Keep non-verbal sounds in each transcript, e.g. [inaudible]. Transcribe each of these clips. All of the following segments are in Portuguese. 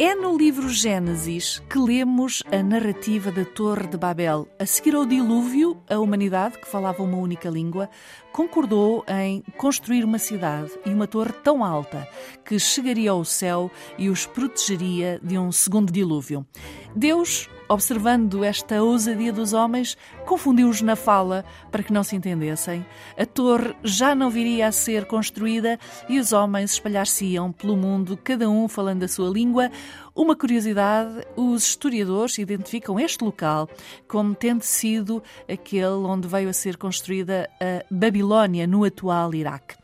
É no livro Gênesis que lemos a narrativa da Torre de Babel. A seguir ao dilúvio, a humanidade, que falava uma única língua, concordou em construir uma cidade e uma torre tão alta que chegaria ao céu e os protegeria de um segundo dilúvio. Deus observando esta ousadia dos homens, confundiu-os na fala para que não se entendessem. A torre já não viria a ser construída e os homens espalhar-se-iam pelo mundo, cada um falando a sua língua. Uma curiosidade: os historiadores identificam este local como tendo sido aquele onde veio a ser construída a Babilónia, no atual Iraque.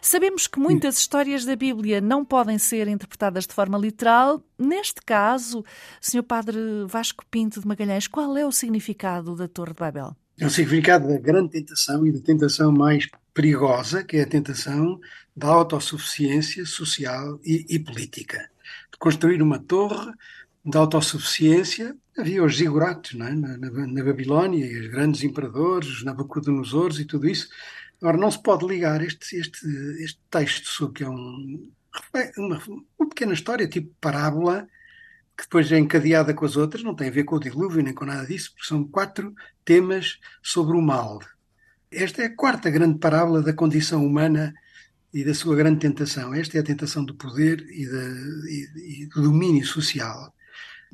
Sabemos que muitas histórias da Bíblia não podem ser interpretadas de forma literal. Neste caso, Sr. Padre Vasco Pinto de Magalhães, qual é o significado da Torre de Babel? É o significado da grande tentação e da tentação mais perigosa, que é a tentação da autossuficiência social e, e política de construir uma torre de autossuficiência. Havia os ziguratos é? na, na, na, Babilónia, e os grandes imperadores, os Nabucodonosores e tudo isso. Agora, não se pode ligar este, este, este texto, que é um, uma, uma pequena história, tipo parábola, que depois é encadeada com as outras, não tem a ver com o dilúvio nem com nada disso, porque são quatro temas sobre o mal. Esta é a quarta grande parábola da condição humana e da sua grande tentação. Esta é a tentação do poder e, de, e, e do domínio social.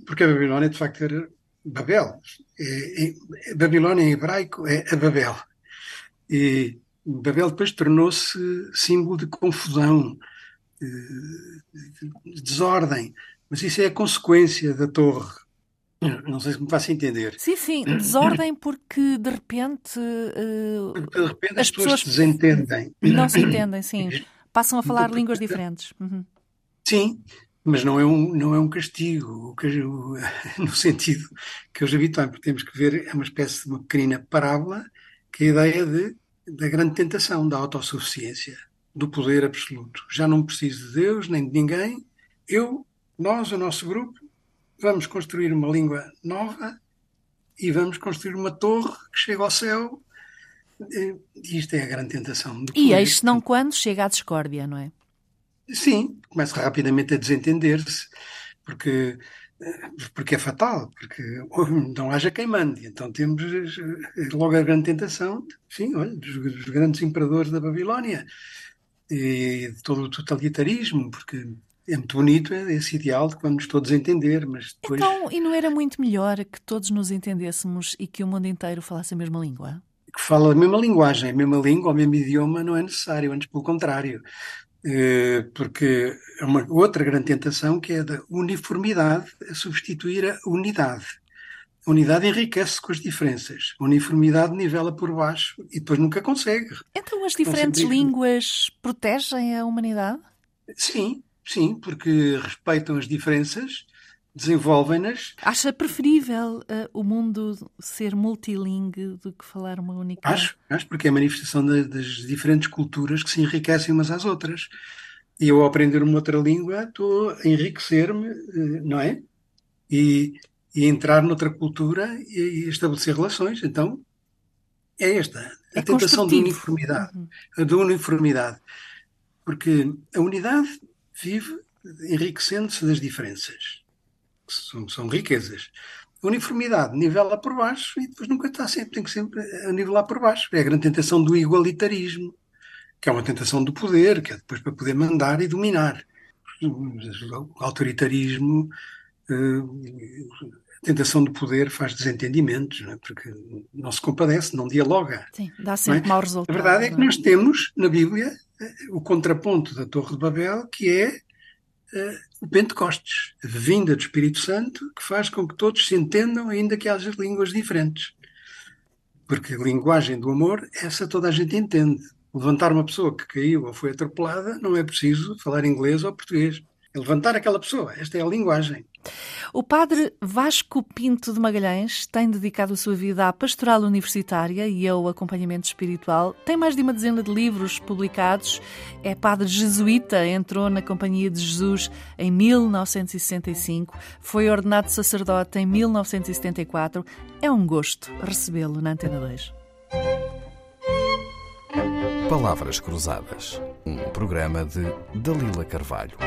Porque a Babilónia, de facto, era Babel. É, é, Babilónia em hebraico é a Babel. E Babel depois tornou-se símbolo de confusão, de desordem. Mas isso é a consequência da torre. Não sei se me faço entender. Sim, sim, desordem porque de repente. Uh, de repente as, as pessoas, pessoas, se desentendem. Não se entendem, sim. Passam a falar línguas diferentes. Uhum. Sim, mas não é um, não é um castigo, [laughs] no sentido que os habituais, porque temos que ver, é uma espécie de uma pequena parábola, que é a ideia de, da grande tentação, da autossuficiência, do poder absoluto. Já não preciso de Deus, nem de ninguém. Eu, nós, o nosso grupo, vamos construir uma língua nova e vamos construir uma torre que chega ao céu. E isto é a grande tentação. E eis não quando chega à discórdia, não é? Sim, começa rapidamente a desentender-se, porque, porque é fatal, porque não haja quem mande. Então temos logo a grande tentação, enfim, olha, dos, dos grandes imperadores da Babilónia e de todo o totalitarismo, porque é muito bonito esse ideal de que vamos todos entender, mas depois... Então, e não era muito melhor que todos nos entendêssemos e que o mundo inteiro falasse a mesma língua? Que fala a mesma linguagem, a mesma língua, o mesmo idioma não é necessário, antes pelo contrário. Eh, porque é uma outra grande tentação que é da uniformidade a substituir a unidade. A unidade enriquece com as diferenças. A uniformidade nivela por baixo e depois nunca consegue. Então as diferentes línguas protegem a humanidade? Sim, Sim, porque respeitam as diferenças, desenvolvem-nas. Acha preferível uh, o mundo ser multilingue do que falar uma única? Acho, acho porque é a manifestação de, das diferentes culturas que se enriquecem umas às outras. E eu, ao aprender uma outra língua, estou a enriquecer-me, uh, não é? E, e entrar noutra cultura e, e, estabelecer relações. Então, é esta, a é tentação da uniformidade. Uhum. Da uniformidade. Porque a unidade vive enriquecendo-se das diferenças, que são, são riquezas. A uniformidade nivela por baixo e depois nunca está sempre, tem que sempre a nivelar por baixo. É a grande tentação do igualitarismo, que é uma tentação do poder, que é depois para poder mandar e dominar. O autoritarismo, eh, a tentação do poder faz desentendimentos, não é? porque não se compadece, não dialoga. Sim, dá sempre é? mau resultado. A verdade é que nós temos na Bíblia o contraponto da Torre de Babel, que é uh, o Pentecostes, a vinda do Espírito Santo, que faz com que todos se entendam, ainda que haja línguas diferentes. Porque a linguagem do amor, essa toda a gente entende. Levantar uma pessoa que caiu ou foi atropelada, não é preciso falar inglês ou português. É levantar aquela pessoa. Esta é a linguagem. O padre Vasco Pinto de Magalhães tem dedicado a sua vida à pastoral universitária e ao acompanhamento espiritual. Tem mais de uma dezena de livros publicados. É padre jesuíta, entrou na Companhia de Jesus em 1965, foi ordenado sacerdote em 1974. É um gosto recebê-lo na Antena 2. Palavras Cruzadas, um programa de Dalila Carvalho.